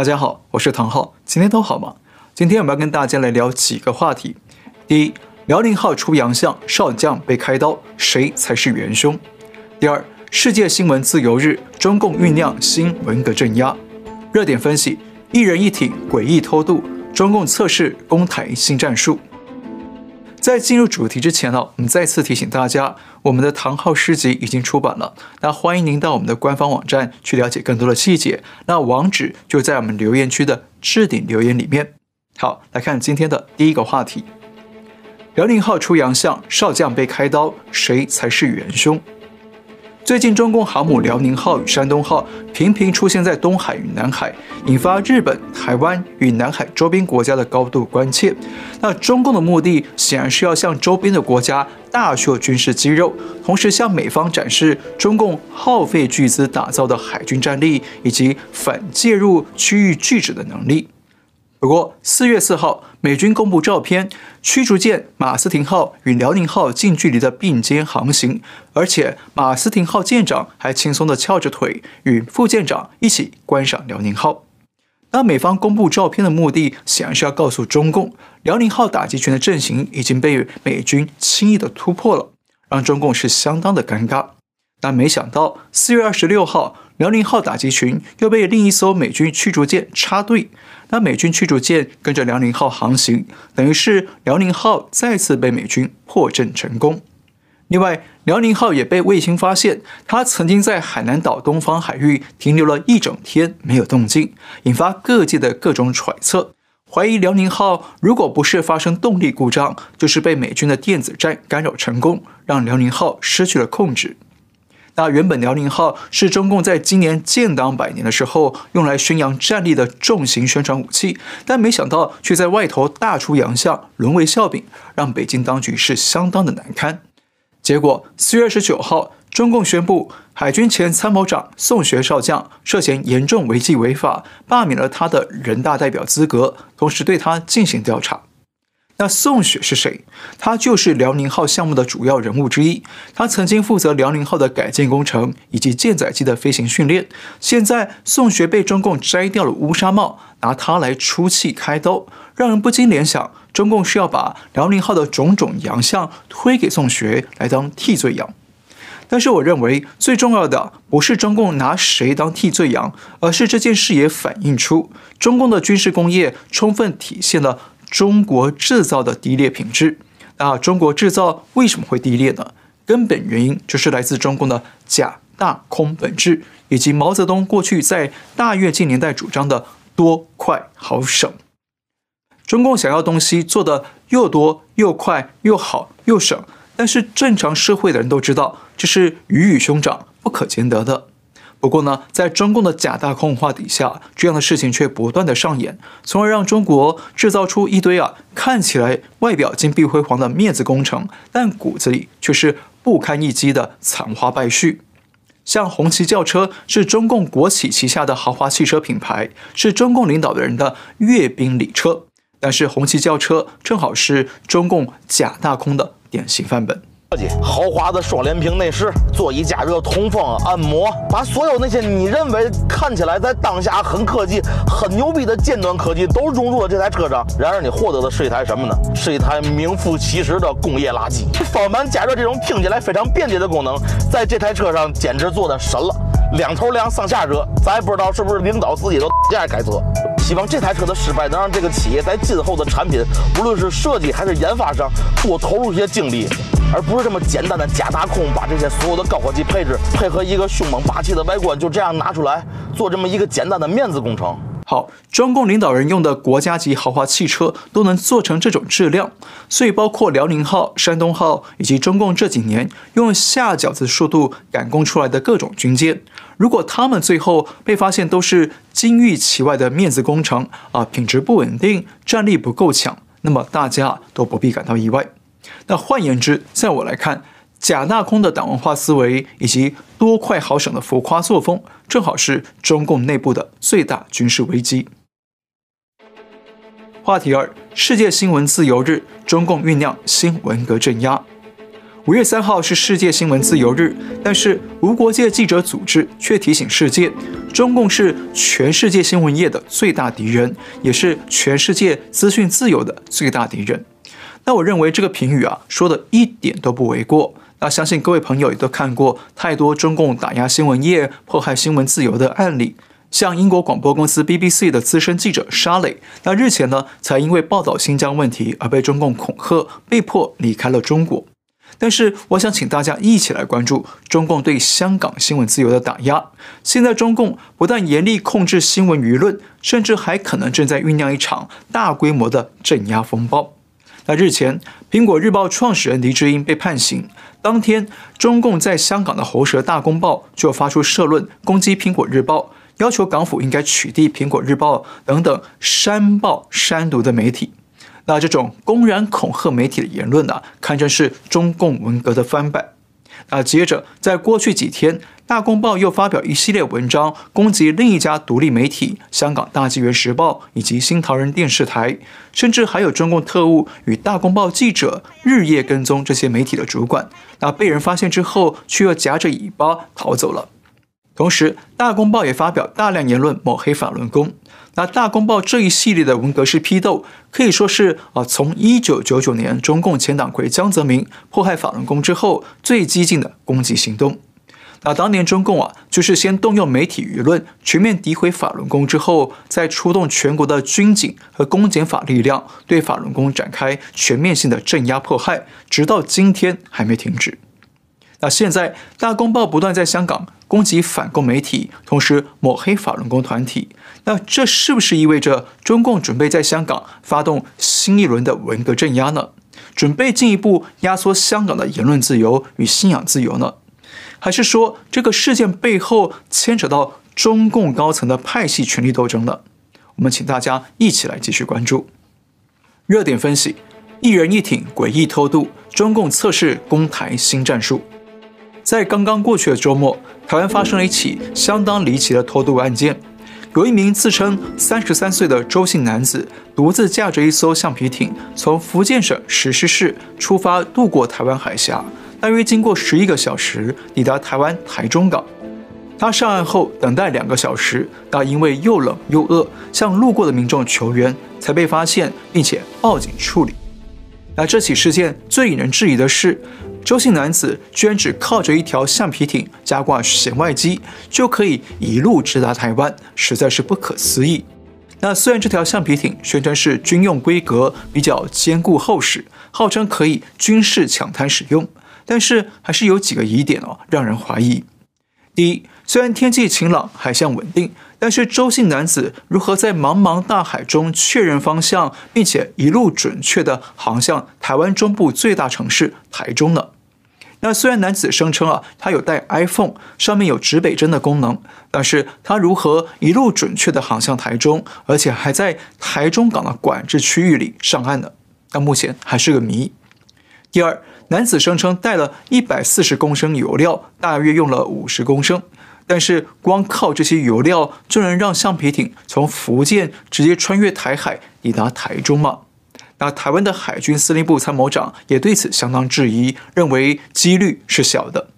大家好，我是唐昊，今天都好吗？今天我们要跟大家来聊几个话题。第一，辽宁号出洋相，少将被开刀，谁才是元凶？第二，世界新闻自由日，中共酝酿新文革镇压。热点分析：一人一艇诡异偷渡，中共测试攻台新战术。在进入主题之前呢，我们再次提醒大家，我们的唐浩诗集已经出版了，那欢迎您到我们的官方网站去了解更多的细节。那网址就在我们留言区的置顶留言里面。好，来看今天的第一个话题：辽宁号出洋相，少将被开刀，谁才是元凶？最近，中共航母辽宁号与山东号频频出现在东海与南海，引发日本、台湾与南海周边国家的高度关切。那中共的目的显然是要向周边的国家大秀军事肌肉，同时向美方展示中共耗费巨资打造的海军战力以及反介入区域拒止的能力。不过，四月四号，美军公布照片，驱逐舰马斯廷号与辽宁号近距离的并肩航行，而且马斯廷号舰长还轻松地翘着腿与副舰长一起观赏辽宁号。那美方公布照片的目的，显然是要告诉中共，辽宁号打击群的阵型已经被美军轻易地突破了，让中共是相当的尴尬。但没想到，四月二十六号，辽宁号打击群又被另一艘美军驱逐舰插队。那美军驱逐舰跟着辽宁号航行，等于是辽宁号再次被美军破阵成功。另外，辽宁号也被卫星发现，它曾经在海南岛东方海域停留了一整天没有动静，引发各界的各种揣测，怀疑辽宁号如果不是发生动力故障，就是被美军的电子战干扰成功，让辽宁号失去了控制。那原本辽宁号是中共在今年建党百年的时候用来宣扬战力的重型宣传武器，但没想到却在外头大出洋相，沦为笑柄，让北京当局是相当的难堪。结果四月二十九号，中共宣布海军前参谋长宋学少将涉嫌严重违纪违法，罢免了他的人大代表资格，同时对他进行调查。那宋学是谁？他就是辽宁号项目的主要人物之一。他曾经负责辽宁号的改建工程以及舰载机的飞行训练。现在宋学被中共摘掉了乌纱帽，拿他来出气开刀，让人不禁联想：中共是要把辽宁号的种种洋相推给宋学来当替罪羊。但是我认为最重要的不是中共拿谁当替罪羊，而是这件事也反映出中共的军事工业充分体现了。中国制造的低劣品质，那中国制造为什么会低劣呢？根本原因就是来自中共的假大空本质，以及毛泽东过去在大跃进年代主张的多快好省。中共想要东西做得又多又快又好又省，但是正常社会的人都知道，这是鱼与熊掌不可兼得的。不过呢，在中共的假大空文化底下，这样的事情却不断的上演，从而让中国制造出一堆啊看起来外表金碧辉煌的面子工程，但骨子里却是不堪一击的残花败絮。像红旗轿车是中共国企旗下的豪华汽车品牌，是中共领导的人的阅兵礼车，但是红旗轿车正好是中共假大空的典型范本。设计豪华的双联屏内饰，座椅加热、通风、按摩，把所有那些你认为看起来在当下很科技、很牛逼的尖端科技都融入了这台车上。然而你获得的是一台什么呢？是一台名副其实的工业垃圾。方向盘加热这种听起来非常便捷的功能，在这台车上简直做的神了。两头凉，上下热，咱也不知道是不是领导自己都这样改车。希望这台车的失败能让这个企业在今后的产品，无论是设计还是研发上，多投入一些精力。而不是这么简单的假大空，把这些所有的高科技配置配合一个凶猛霸气的外观，就这样拿出来做这么一个简单的面子工程。好，中共领导人用的国家级豪华汽车都能做成这种质量，所以包括辽宁号、山东号以及中共这几年用下饺子速度赶工出来的各种军舰，如果他们最后被发现都是金玉其外的面子工程啊，品质不稳定，战力不够强，那么大家都不必感到意外。那换言之，在我来看，假大空的党文化思维以及多快好省的浮夸作风，正好是中共内部的最大军事危机。话题二：世界新闻自由日，中共酝酿新文革镇压。五月三号是世界新闻自由日，但是无国界记者组织却提醒世界，中共是全世界新闻业的最大敌人，也是全世界资讯自由的最大敌人。那我认为这个评语啊，说的一点都不为过。那相信各位朋友也都看过太多中共打压新闻业、迫害新闻自由的案例。像英国广播公司 BBC 的资深记者沙磊，那日前呢，才因为报道新疆问题而被中共恐吓，被迫离开了中国。但是，我想请大家一起来关注中共对香港新闻自由的打压。现在，中共不但严厉控制新闻舆论，甚至还可能正在酝酿一场大规模的镇压风暴。那日前，苹果日报创始人黎智英被判刑，当天，中共在香港的喉舌大公报就发出社论攻击苹果日报。要求港府应该取缔《苹果日报》等等煽报煽独的媒体。那这种公然恐吓媒体的言论呢、堪称是中共文革的翻版。那接着，在过去几天，《大公报》又发表一系列文章，攻击另一家独立媒体——香港《大纪元时报》以及新唐人电视台，甚至还有中共特务与《大公报》记者日夜跟踪这些媒体的主管。那被人发现之后，却又夹着尾巴逃走了。同时，大公报也发表大量言论抹黑法轮功。那大公报这一系列的文革式批斗，可以说是啊，从一九九九年中共前党魁江泽民迫害法轮功之后最激进的攻击行动。那当年中共啊，就是先动用媒体舆论全面诋毁法轮功之后，再出动全国的军警和公检法力量，对法轮功展开全面性的镇压迫害，直到今天还没停止。那现在，大公报不断在香港攻击反共媒体，同时抹黑法轮功团体。那这是不是意味着中共准备在香港发动新一轮的文革镇压呢？准备进一步压缩香港的言论自由与信仰自由呢？还是说这个事件背后牵扯到中共高层的派系权力斗争呢？我们请大家一起来继续关注。热点分析：一人一挺诡异偷渡，中共测试攻台新战术。在刚刚过去的周末，台湾发生了一起相当离奇的偷渡案件。有一名自称三十三岁的周姓男子，独自驾着一艘橡皮艇，从福建省石狮市出发，渡过台湾海峡，大约经过十一个小时，抵达台湾台中港。他上岸后，等待两个小时，但因为又冷又饿，向路过的民众求援，才被发现，并且报警处理。那这起事件最引人质疑的是，周姓男子居然只靠着一条橡皮艇加挂弦外机，就可以一路直达台湾，实在是不可思议。那虽然这条橡皮艇宣称是军用规格，比较坚固厚实，号称可以军事抢滩使用，但是还是有几个疑点哦，让人怀疑。第一，虽然天气晴朗，海象稳定。但是周姓男子如何在茫茫大海中确认方向，并且一路准确地航向台湾中部最大城市台中呢？那虽然男子声称啊，他有带 iPhone，上面有指北针的功能，但是他如何一路准确地航向台中，而且还在台中港的管制区域里上岸呢？那目前还是个谜。第二，男子声称带了一百四十公升油料，大约用了五十公升。但是光靠这些油料就能让橡皮艇从福建直接穿越台海抵达台中吗？那台湾的海军司令部参谋长也对此相当质疑，认为几率是小的。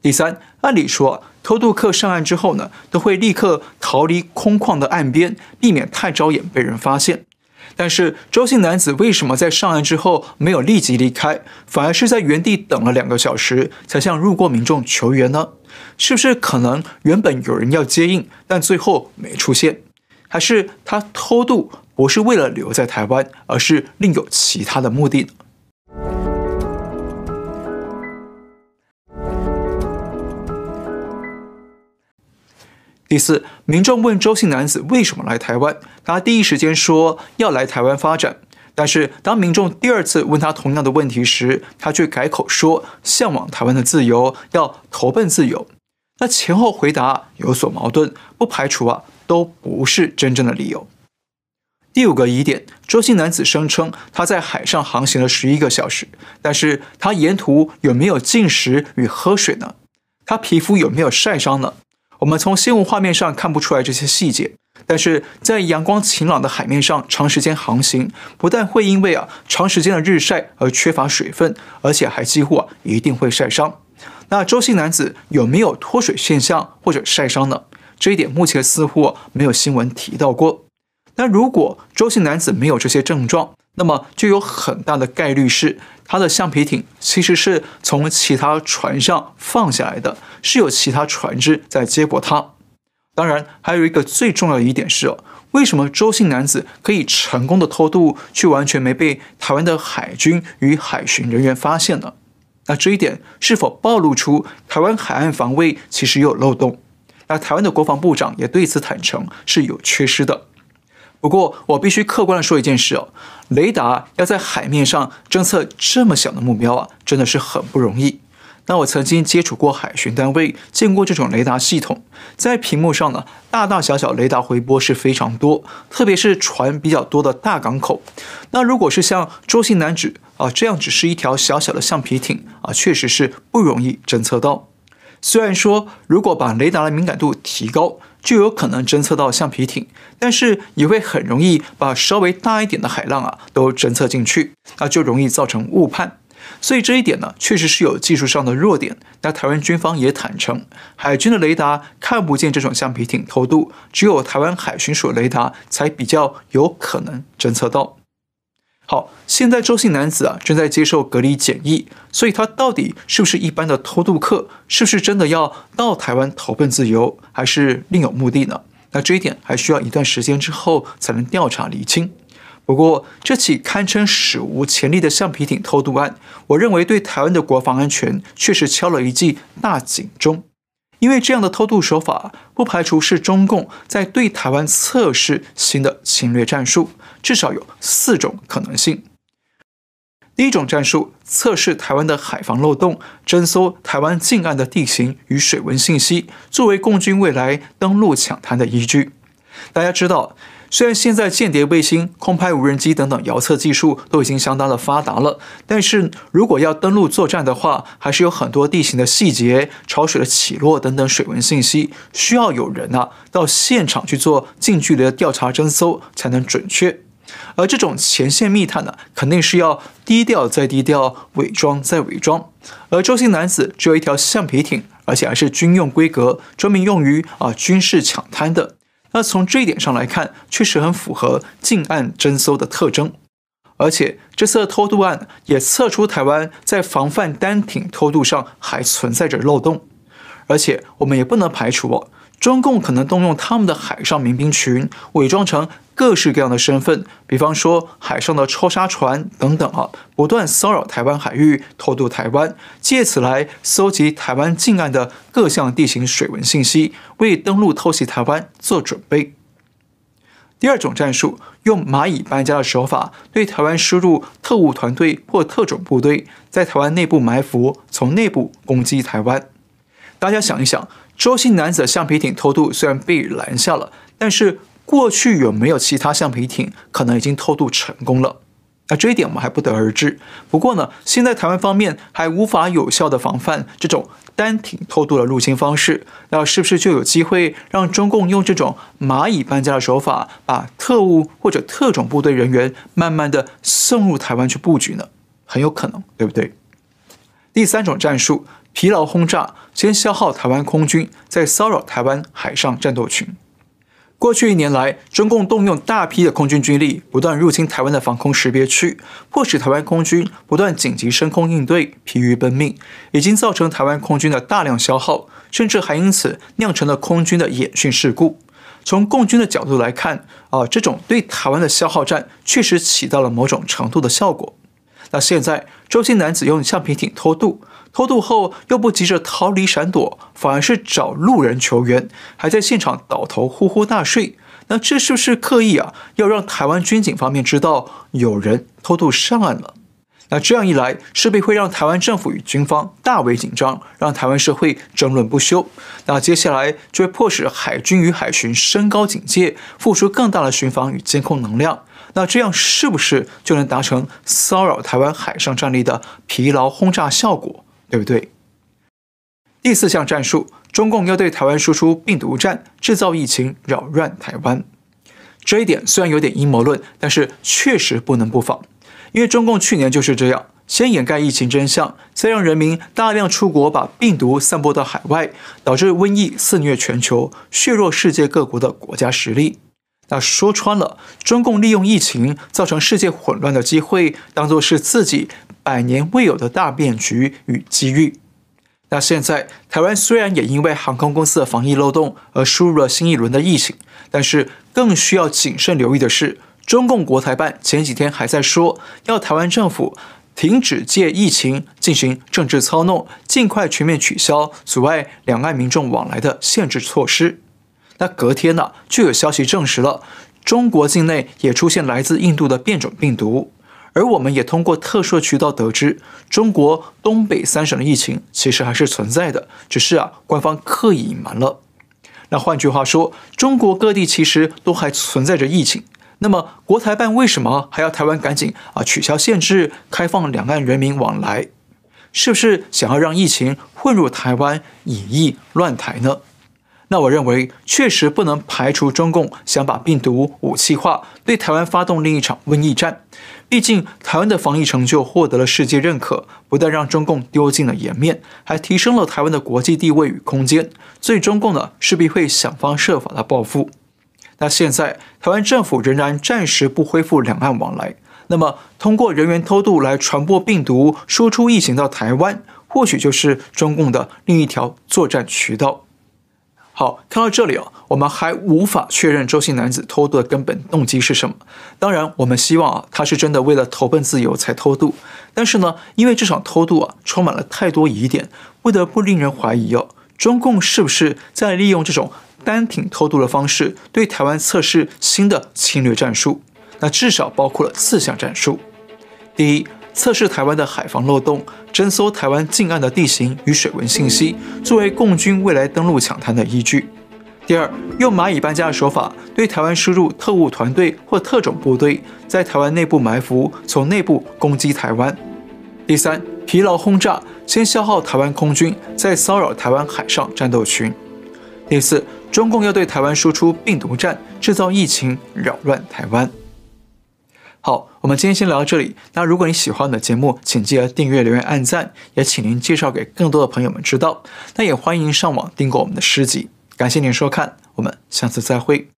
第三，按理说偷渡客上岸之后呢，都会立刻逃离空旷的岸边，避免太招眼被人发现。但是周姓男子为什么在上岸之后没有立即离开，反而是在原地等了两个小时，才向路过民众求援呢？是不是可能原本有人要接应，但最后没出现？还是他偷渡不是为了留在台湾，而是另有其他的目的呢？第四，民众问周姓男子为什么来台湾，他第一时间说要来台湾发展。但是当民众第二次问他同样的问题时，他却改口说向往台湾的自由，要投奔自由。那前后回答有所矛盾，不排除啊都不是真正的理由。第五个疑点，周姓男子声称他在海上航行了十一个小时，但是他沿途有没有进食与喝水呢？他皮肤有没有晒伤呢？我们从新闻画面上看不出来这些细节，但是在阳光晴朗的海面上长时间航行，不但会因为啊长时间的日晒而缺乏水分，而且还几乎啊一定会晒伤。那周姓男子有没有脱水现象或者晒伤呢？这一点目前似乎没有新闻提到过。那如果周姓男子没有这些症状，那么就有很大的概率是他的橡皮艇其实是从其他船上放下来的，是有其他船只在接驳他。当然，还有一个最重要的一点是，为什么周姓男子可以成功的偷渡，却完全没被台湾的海军与海巡人员发现呢？那这一点是否暴露出台湾海岸防卫其实有漏洞？那台湾的国防部长也对此坦诚是有缺失的。不过，我必须客观的说一件事哦，雷达要在海面上侦测这么小的目标啊，真的是很不容易。那我曾经接触过海巡单位，见过这种雷达系统，在屏幕上呢，大大小小雷达回波是非常多，特别是船比较多的大港口。那如果是像周姓男子啊这样，只是一条小小的橡皮艇啊，确实是不容易侦测到。虽然说如果把雷达的敏感度提高，就有可能侦测到橡皮艇，但是也会很容易把稍微大一点的海浪啊都侦测进去，那就容易造成误判。所以这一点呢，确实是有技术上的弱点。那台湾军方也坦承，海军的雷达看不见这种橡皮艇偷渡，只有台湾海巡署雷达才比较有可能侦测到。好，现在周姓男子啊正在接受隔离检疫，所以他到底是不是一般的偷渡客？是不是真的要到台湾投奔自由，还是另有目的呢？那这一点还需要一段时间之后才能调查厘清。不过，这起堪称史无前例的橡皮艇偷渡案，我认为对台湾的国防安全确实敲了一记大警钟。因为这样的偷渡手法，不排除是中共在对台湾测试新的侵略战术，至少有四种可能性。第一种战术，测试台湾的海防漏洞，侦搜台湾近岸的地形与水文信息，作为共军未来登陆抢滩的依据。大家知道。虽然现在间谍卫星、空拍无人机等等遥测技术都已经相当的发达了，但是如果要登陆作战的话，还是有很多地形的细节、潮水的起落等等水文信息，需要有人啊到现场去做近距离的调查侦搜才能准确。而这种前线密探呢，肯定是要低调再低调，伪装再伪装。而周姓男子只有一条橡皮艇，而且还是军用规格，专门用于啊军事抢滩的。那从这一点上来看，确实很符合近岸侦搜的特征，而且这次的偷渡案也测出台湾在防范单艇偷渡上还存在着漏洞，而且我们也不能排除哦。中共可能动用他们的海上民兵群，伪装成各式各样的身份，比方说海上的抽沙船等等啊，不断骚扰台湾海域，偷渡台湾，借此来搜集台湾近岸的各项地形水文信息，为登陆偷袭台湾做准备。第二种战术，用蚂蚁搬家的手法，对台湾输入特务团队或特种部队，在台湾内部埋伏，从内部攻击台湾。大家想一想。周姓男子的橡皮艇偷渡虽然被拦下了，但是过去有没有其他橡皮艇可能已经偷渡成功了？那这一点我们还不得而知。不过呢，现在台湾方面还无法有效地防范这种单艇偷渡的入侵方式，那是不是就有机会让中共用这种蚂蚁搬家的手法，把特务或者特种部队人员慢慢地送入台湾去布局呢？很有可能，对不对？第三种战术。疲劳轰炸，先消耗台湾空军，再骚扰台湾海上战斗群。过去一年来，中共动用大批的空军军力，不断入侵台湾的防空识别区，迫使台湾空军不断紧急升空应对，疲于奔命，已经造成台湾空军的大量消耗，甚至还因此酿成了空军的演训事故。从共军的角度来看，啊，这种对台湾的消耗战确实起到了某种程度的效果。那现在，周姓男子用橡皮艇偷渡。偷渡后又不急着逃离闪躲，反而是找路人求援，还在现场倒头呼呼大睡。那这是不是刻意啊？要让台湾军警方面知道有人偷渡上岸了？那这样一来，势必会让台湾政府与军方大为紧张，让台湾社会争论不休。那接下来就会迫使海军与海巡升高警戒，付出更大的巡防与监控能量。那这样是不是就能达成骚扰台湾海上战力的疲劳轰炸效果？对不对？第四项战术，中共要对台湾输出病毒战，制造疫情，扰乱台湾。这一点虽然有点阴谋论，但是确实不能不防。因为中共去年就是这样，先掩盖疫情真相，再让人民大量出国，把病毒散播到海外，导致瘟疫肆虐全球，削弱世界各国的国家实力。那说穿了，中共利用疫情造成世界混乱的机会，当作是自己百年未有的大变局与机遇。那现在台湾虽然也因为航空公司的防疫漏洞而输入了新一轮的疫情，但是更需要谨慎留意的是，中共国台办前几天还在说，要台湾政府停止借疫情进行政治操弄，尽快全面取消阻碍两岸民众往来的限制措施。那隔天呢，就有消息证实了，中国境内也出现来自印度的变种病毒。而我们也通过特殊渠道得知，中国东北三省的疫情其实还是存在的，只是啊，官方刻意隐瞒了。那换句话说，中国各地其实都还存在着疫情。那么国台办为什么还要台湾赶紧啊取消限制，开放两岸人民往来？是不是想要让疫情混入台湾，以疫乱台呢？那我认为，确实不能排除中共想把病毒武器化，对台湾发动另一场瘟疫战。毕竟，台湾的防疫成就获得了世界认可，不但让中共丢尽了颜面，还提升了台湾的国际地位与空间。所以，中共呢势必会想方设法的报复。那现在，台湾政府仍然暂时不恢复两岸往来，那么通过人员偷渡来传播病毒、输出疫情到台湾，或许就是中共的另一条作战渠道。好，看到这里啊，我们还无法确认周姓男子偷渡的根本动机是什么。当然，我们希望啊，他是真的为了投奔自由才偷渡。但是呢，因为这场偷渡啊，充满了太多疑点，不得不令人怀疑哦，中共是不是在利用这种单挺偷渡的方式，对台湾测试新的侵略战术？那至少包括了四项战术。第一，测试台湾的海防漏洞。侦搜台湾近岸的地形与水文信息，作为共军未来登陆抢滩的依据。第二，用蚂蚁搬家的手法，对台湾输入特务团队或特种部队，在台湾内部埋伏，从内部攻击台湾。第三，疲劳轰炸，先消耗台湾空军，再骚扰台湾海上战斗群。第四，中共要对台湾输出病毒战，制造疫情，扰乱台湾。好，我们今天先聊到这里。那如果你喜欢我的节目，请记得订阅、留言、按赞，也请您介绍给更多的朋友们知道。那也欢迎上网订购我们的诗集。感谢您收看，我们下次再会。